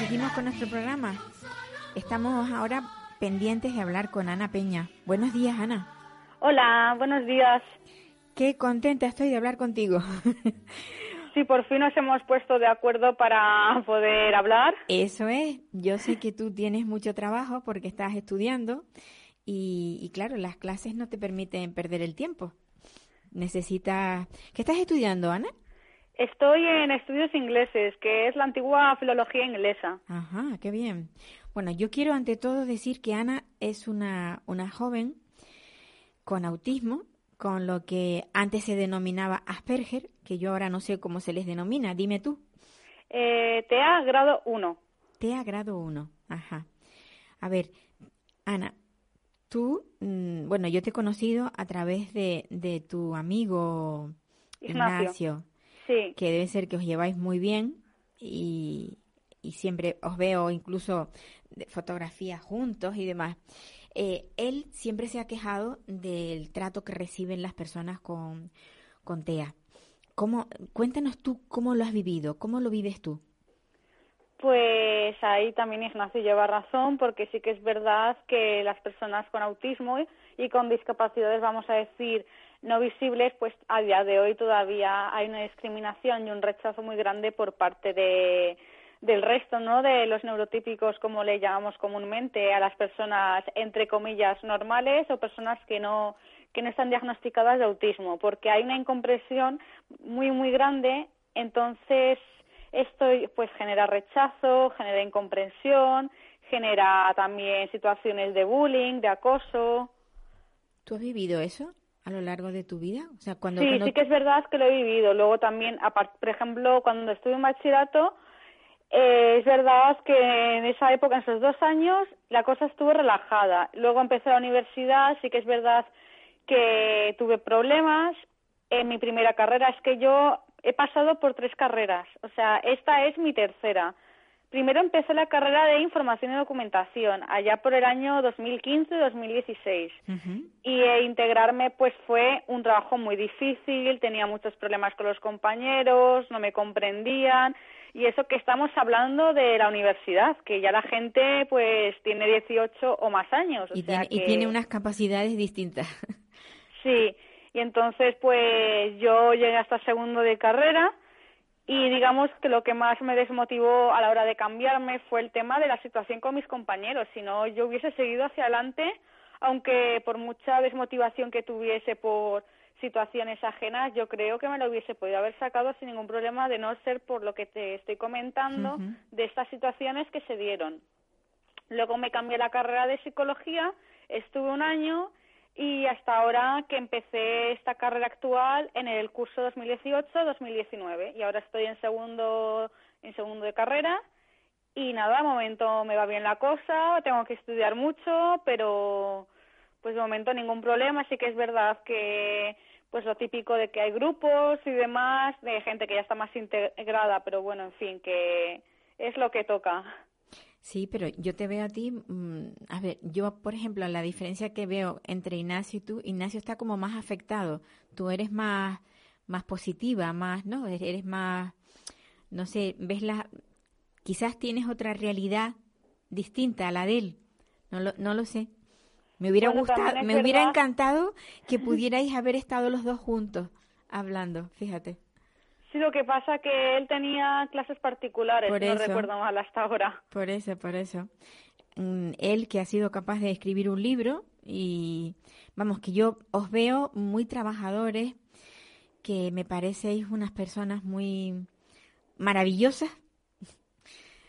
seguimos con nuestro programa. Estamos ahora pendientes de hablar con Ana Peña. Buenos días, Ana. Hola, buenos días. Qué contenta estoy de hablar contigo. Sí, por fin nos hemos puesto de acuerdo para poder hablar. Eso es. Yo sé que tú tienes mucho trabajo porque estás estudiando y, y claro, las clases no te permiten perder el tiempo. Necesitas... ¿Qué estás estudiando, Ana? Estoy en estudios ingleses, que es la antigua filología inglesa. Ajá, qué bien. Bueno, yo quiero ante todo decir que Ana es una, una joven con autismo, con lo que antes se denominaba Asperger, que yo ahora no sé cómo se les denomina. Dime tú. Eh, TEA grado 1. TEA grado 1. Ajá. A ver, Ana, tú, mm, bueno, yo te he conocido a través de, de tu amigo Ignacio. Ignacio, Sí, que debe ser que os lleváis muy bien y, y siempre os veo incluso fotografías juntos y demás. Eh, él siempre se ha quejado del trato que reciben las personas con, con TEA. ¿Cómo, cuéntanos tú cómo lo has vivido, cómo lo vives tú. pues ahí también Ignacio lleva razón, porque sí que es verdad que las personas con autismo y con discapacidades, vamos a decir, no visibles, pues a día de hoy todavía hay una discriminación y un rechazo muy grande por parte de del resto, ¿no? De los neurotípicos, como le llamamos comúnmente, a las personas entre comillas normales o personas que no que no están diagnosticadas de autismo, porque hay una incomprensión muy muy grande, entonces esto pues genera rechazo, genera incomprensión, genera también situaciones de bullying, de acoso. ¿Tú has vivido eso a lo largo de tu vida? O sea, cuando, sí, sí que es verdad que lo he vivido. Luego también, por ejemplo, cuando estuve en bachillerato, eh, es verdad que en esa época, en esos dos años, la cosa estuvo relajada. Luego empecé la universidad, sí que es verdad que tuve problemas. En mi primera carrera es que yo he pasado por tres carreras, o sea, esta es mi tercera. Primero empecé la carrera de información y documentación, allá por el año 2015-2016. Y e integrarme pues fue un trabajo muy difícil, tenía muchos problemas con los compañeros, no me comprendían. Y eso que estamos hablando de la universidad, que ya la gente pues tiene 18 o más años. y, tiene, y tiene unas capacidades distintas. Sí, y entonces pues yo llegué hasta segundo de carrera y digamos que lo que más me desmotivó a la hora de cambiarme fue el tema de la situación con mis compañeros. Si no, yo hubiese seguido hacia adelante, aunque por mucha desmotivación que tuviese por situaciones ajenas, yo creo que me lo hubiese podido haber sacado sin ningún problema de no ser por lo que te estoy comentando de estas situaciones que se dieron. Luego me cambié la carrera de psicología, estuve un año y hasta ahora que empecé esta carrera actual en el curso 2018-2019 y ahora estoy en segundo en segundo de carrera. Y nada, de momento me va bien la cosa, tengo que estudiar mucho, pero pues de momento ningún problema, sí que es verdad que pues lo típico de que hay grupos y demás, de gente que ya está más integrada, pero bueno, en fin, que es lo que toca. Sí, pero yo te veo a ti, mm, a ver, yo por ejemplo, la diferencia que veo entre Ignacio y tú, Ignacio está como más afectado, tú eres más, más positiva, más, ¿no? Eres más, no sé, ves la, quizás tienes otra realidad distinta a la de él, no lo, no lo sé. Me hubiera gustado, me hubiera encantado que pudierais haber estado los dos juntos hablando, fíjate. Sí, lo que pasa que él tenía clases particulares, no recuerdo mal hasta ahora. Por eso, por eso. Mm, él que ha sido capaz de escribir un libro y vamos, que yo os veo muy trabajadores, que me parecéis unas personas muy maravillosas.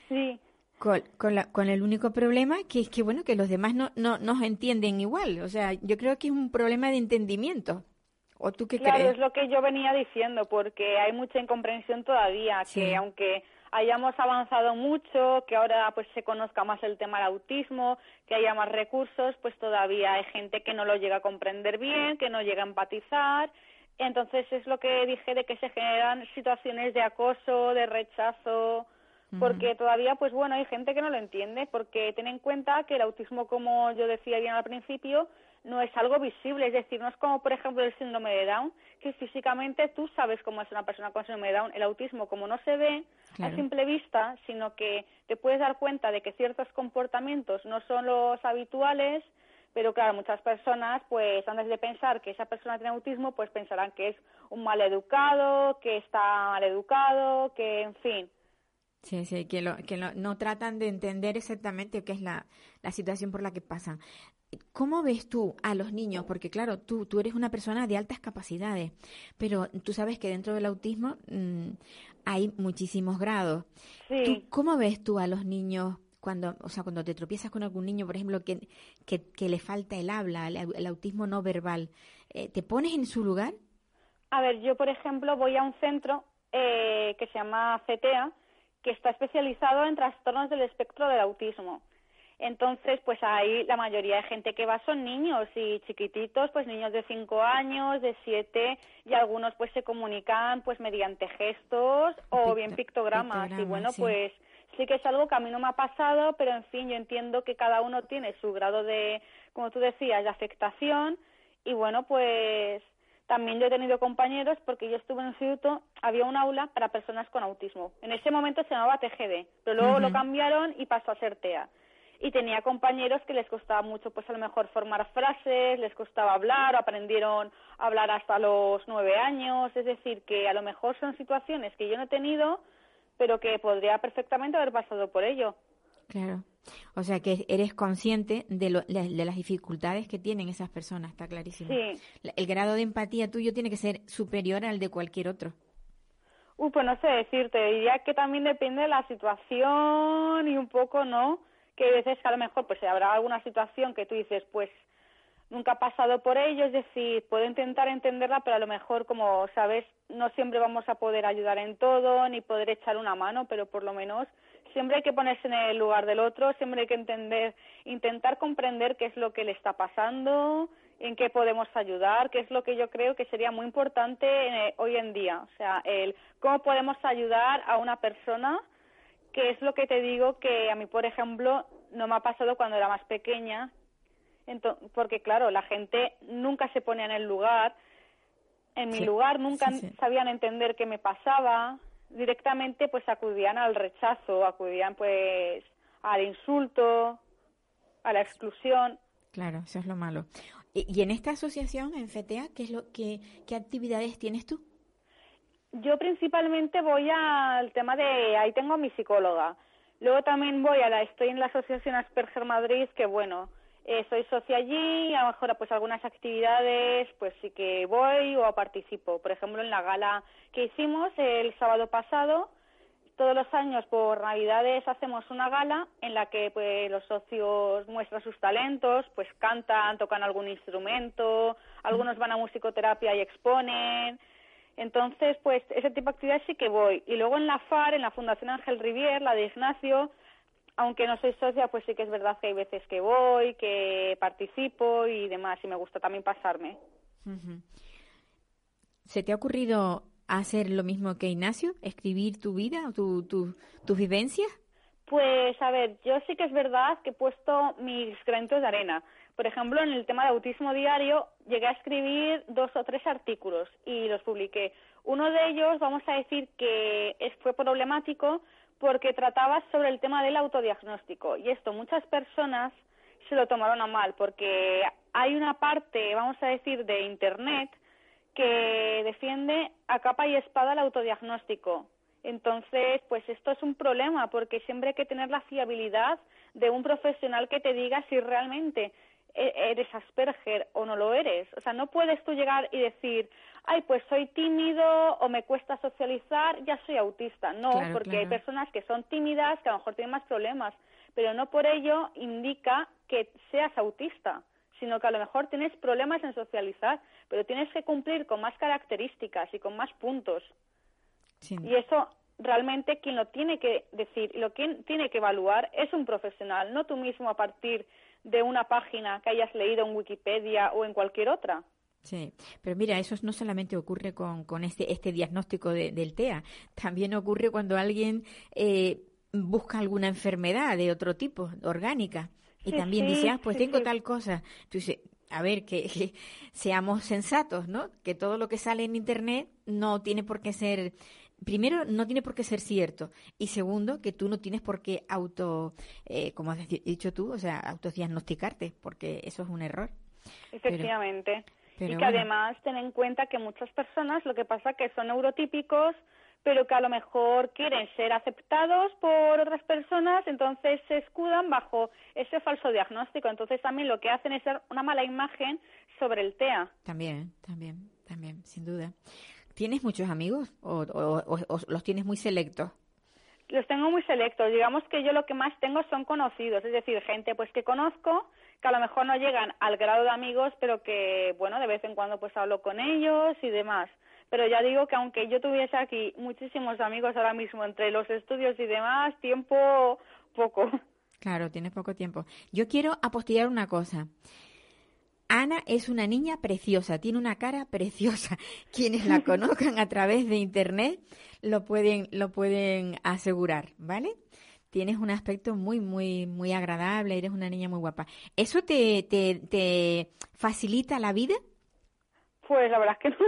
Sí. Con, con, la, con, el único problema que es que, bueno, que los demás no, no nos entienden igual. O sea, yo creo que es un problema de entendimiento. ¿O tú qué claro, es lo que yo venía diciendo, porque hay mucha incomprensión todavía, que aunque hayamos avanzado mucho, que ahora pues se conozca más el tema del autismo, que haya más recursos, pues todavía hay gente que no lo llega a comprender bien, que no llega a empatizar. Entonces es lo que dije de que se generan situaciones de acoso, de rechazo, porque todavía, pues bueno, hay gente que no lo entiende, porque ten en cuenta que el autismo, como yo decía bien al principio, no es algo visible, es decir, no es como por ejemplo el síndrome de Down, que físicamente tú sabes cómo es una persona con síndrome de Down, el autismo como no se ve a simple vista, sino que te puedes dar cuenta de que ciertos comportamientos no son los habituales, pero claro, muchas personas, pues antes de pensar que esa persona tiene autismo, pues pensarán que es un mal educado, que está mal educado, que en fin. Sí, sí, que, lo, que no tratan de entender exactamente qué es la, la situación por la que pasan. ¿Cómo ves tú a los niños? Porque claro, tú, tú eres una persona de altas capacidades, pero tú sabes que dentro del autismo mm, hay muchísimos grados. Sí. ¿Cómo ves tú a los niños cuando, o sea, cuando te tropiezas con algún niño, por ejemplo, que, que, le falta el habla, el, autismo no verbal? Eh, ¿Te pones en su lugar? A ver, yo, por ejemplo, voy a un centro eh, que se llama CETEA, que está especializado en trastornos del espectro del autismo. Entonces, pues ahí la mayoría de gente que va son niños y chiquititos, pues niños de 5 años, de 7 y algunos pues se comunican pues mediante gestos o bien pictogramas. y bueno, pues sí que es algo que a mí no me ha pasado, pero en fin, yo entiendo que cada uno tiene su grado de, como tú decías, de afectación y bueno, pues también yo he tenido compañeros porque yo estuve en el instituto, había un aula para personas con autismo. En ese momento se llamaba TGD, pero luego lo cambiaron y pasó a ser TEA y tenía compañeros que les costaba mucho, pues a lo mejor formar frases, les costaba hablar, aprendieron a hablar hasta los nueve años, es decir, que a lo mejor son situaciones que yo no he tenido, pero que podría perfectamente haber pasado por ello. Claro. O sea que eres consciente de, lo, de las dificultades que tienen esas personas, está clarísimo. Sí. El grado de empatía tuyo tiene que ser superior al de cualquier otro. Pues no sé decirte, diría que también depende de la situación y un poco, ¿no? Que hay veces que a lo mejor pues habrá alguna situación que tú dices, pues nunca ha pasado por ello, es decir, puedo intentar entenderla, pero a lo mejor, como sabes, no siempre vamos a poder ayudar en todo, ni poder echar una mano, pero por lo menos siempre hay que ponerse en el lugar del otro, siempre hay que entender, intentar comprender qué es lo que le está pasando, en qué podemos ayudar, que es lo que yo creo que sería muy importante eh, hoy en día. O sea, el cómo podemos ayudar a una persona, que es lo que te digo que a mí, por ejemplo, no me ha pasado cuando era más pequeña, porque claro, la gente nunca se ponía en el lugar, en mi lugar, nunca sabían entender qué me pasaba, directamente pues acudían al rechazo, acudían pues al insulto, a la exclusión. Claro, eso es lo malo. Y, en esta asociación, en FTA, ¿qué, es lo, qué, qué actividades tienes tú? Yo principalmente voy al tema de, ahí tengo a mi psicóloga. Luego también voy a la, estoy en la Asociación Asperger Madrid, que bueno, eh, soy socia allí, a lo mejor pues algunas actividades pues sí que voy o participo. Por ejemplo, en la gala que hicimos el sábado pasado, todos los años por Navidades hacemos una gala en la que pues los socios muestran sus talentos, pues cantan, tocan algún instrumento, algunos van a musicoterapia y exponen. Entonces, pues ese tipo de actividades sí que voy. Y luego en la FAR, en la Fundación Ángel Rivier, la de Ignacio, aunque no soy socia, pues sí que es verdad que hay veces que voy, que participo y demás, y me gusta también pasarme. ¿Se te ha ocurrido hacer lo mismo que Ignacio? ¿Escribir tu vida, tu, tu, tus vivencias? Pues a ver, yo sí que es verdad que he puesto mis granitos de arena. Por ejemplo, en el tema de autismo diario llegué a escribir dos o tres artículos y los publiqué. Uno de ellos, vamos a decir que fue problemático porque trataba sobre el tema del autodiagnóstico y esto muchas personas se lo tomaron a mal porque hay una parte, vamos a decir, de Internet que defiende a capa y espada el autodiagnóstico. Entonces, pues esto es un problema porque siempre hay que tener la fiabilidad de un profesional que te diga si realmente eres Asperger o no lo eres. O sea, no puedes tú llegar y decir, ay, pues soy tímido o me cuesta socializar, ya soy autista. No, porque hay personas que son tímidas, que a lo mejor tienen más problemas, pero no por ello indica que seas autista sino que a lo mejor tienes problemas en socializar, pero tienes que cumplir con más características y con más puntos. Y eso realmente quien lo tiene que decir y lo quien tiene que evaluar es un profesional, no tú mismo a partir de una página que hayas leído en Wikipedia o en cualquier otra. Sí, pero mira, eso no solamente ocurre con, con este, este diagnóstico del TEA, también ocurre cuando alguien eh, busca alguna enfermedad de otro tipo, orgánica, y también dice, ah, pues tengo tal cosa. Entonces, a ver, que, seamos sensatos, ¿no? Que todo lo que sale en Internet no tiene por qué ser, primero, no tiene por qué ser cierto. Y segundo, que tú no tienes por qué auto, eh, como has dicho tú, o sea, autodiagnosticarte, porque eso es un error. Efectivamente. y que además ten en cuenta que muchas personas lo que pasa que son neurotípicos pero que a lo mejor quieren ser aceptados por otras personas, entonces se escudan bajo ese falso diagnóstico. Entonces también lo que hacen es dar una mala imagen sobre el TEA. También, también, también, sin duda. ¿Tienes muchos amigos o, los tienes muy selectos? Los tengo muy selectos. Digamos que yo lo que más tengo son conocidos, es decir, gente pues que conozco, que a lo mejor no llegan al grado de amigos, pero que, bueno, de vez en cuando pues hablo con ellos y demás pero ya digo que aunque yo tuviese aquí muchísimos amigos ahora mismo entre los estudios y demás, tiempo poco. Claro, tienes poco tiempo. Yo quiero apostillar una cosa. Ana es una niña preciosa, tiene una cara preciosa. Quienes la conozcan a través de internet lo pueden, lo pueden asegurar, ¿vale? Tienes un aspecto muy, muy, muy agradable, eres una niña muy guapa. ¿Eso te, te, te facilita la vida? Pues la verdad es que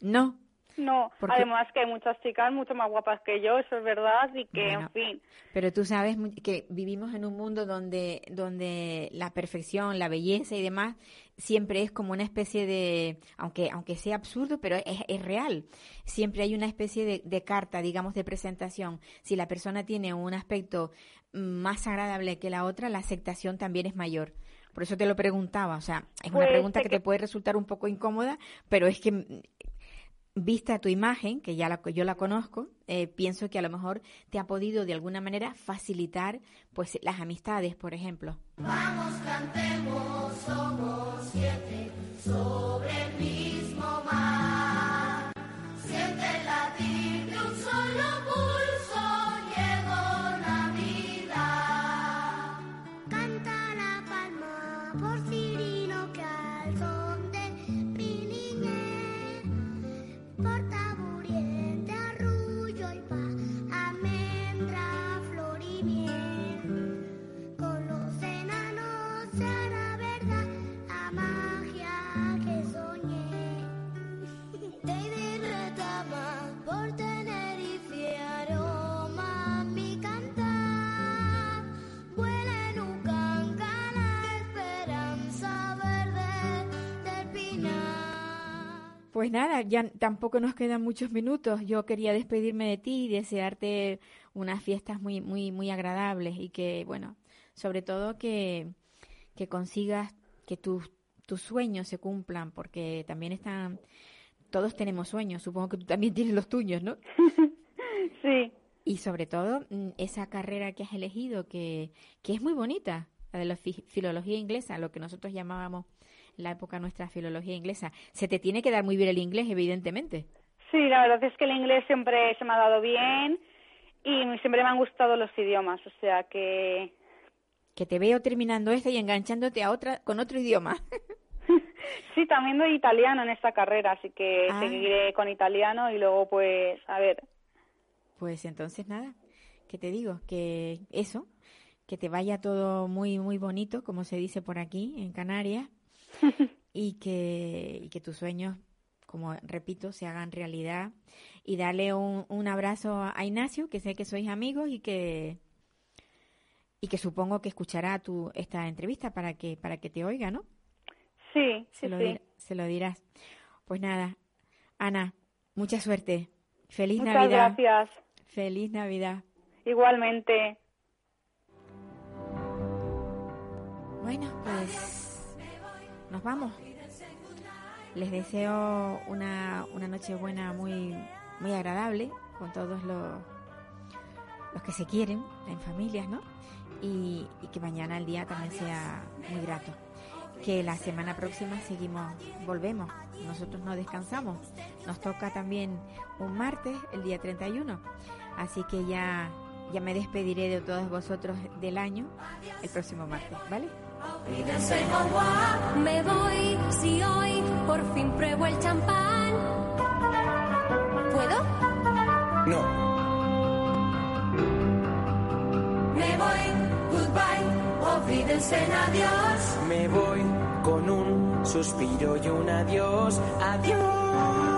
no. No. No, Porque- además que hay muchas chicas mucho más guapas que yo, eso es verdad, y que, Bueno, en fin, Pero tú sabes que vivimos en un mundo donde, donde la perfección, la belleza y demás siempre es como una especie de, aunque, aunque sea absurdo, pero es, es real. Siempre hay una especie de, de carta, digamos, de presentación. Si la persona tiene un aspecto más agradable que la otra, la aceptación también es mayor. Por eso te lo preguntaba, o sea, es una Pues, pregunta que que- te puede resultar un poco incómoda, pero es que vista tu imagen, que ya la, yo la conozco, eh, pienso que a lo mejor te ha podido de alguna manera facilitar pues las amistades, por ejemplo. Canta Pues nada, ya tampoco nos quedan muchos minutos. Yo quería despedirme de ti y desearte unas fiestas muy, muy, muy agradables y que, bueno, sobre todo que, que consigas que tus, tus sueños se cumplan, porque también están, todos tenemos sueños, supongo que tú también tienes los tuyos, ¿no? sí. Y sobre todo mm, esa carrera que has elegido, que, que es muy bonita, la de la fi- filología inglesa, lo que nosotros llamábamos la época nuestra filología inglesa. Se te tiene que dar muy bien el inglés, evidentemente. Sí, la verdad es que el inglés siempre se me ha dado bien y siempre me han gustado los idiomas, o sea que Que te veo terminando esta y enganchándote a otra con otro idioma. sí, también doy italiano en esta carrera, así que Ah. seguiré con italiano y luego pues, a ver, Pues entonces nada, que te digo, que eso, que te vaya todo muy, muy bonito, como se dice por aquí en Canarias, y que, y que tus sueños, como repito, se hagan realidad. Y darle un, un abrazo a Ignacio, que sé que sois amigos y que y que supongo que escuchará tu esta entrevista para que para que te oiga, ¿no? sí, Se sí, lo, sí. dir- se lo dirás. Pues nada, Ana, mucha suerte. Feliz Muchas Navidad. gracias. Feliz Navidad. Igualmente. Bueno, pues nos vamos. Les deseo una, una noche buena muy, muy agradable con todos los, los que se quieren en familias, ¿no? Y, y que mañana el día también sea muy grato. Que la semana próxima seguimos, volvemos. Nosotros no descansamos. Nos toca también un martes, el día 31. Así que ya, ya me despediré de todos vosotros del año el próximo martes, ¿vale? Me voy si hoy por fin pruebo el champán. ¿Puedo? No, Me voy, goodbye, olvídense en adiós. Me voy con un suspiro y un adiós. Adiós.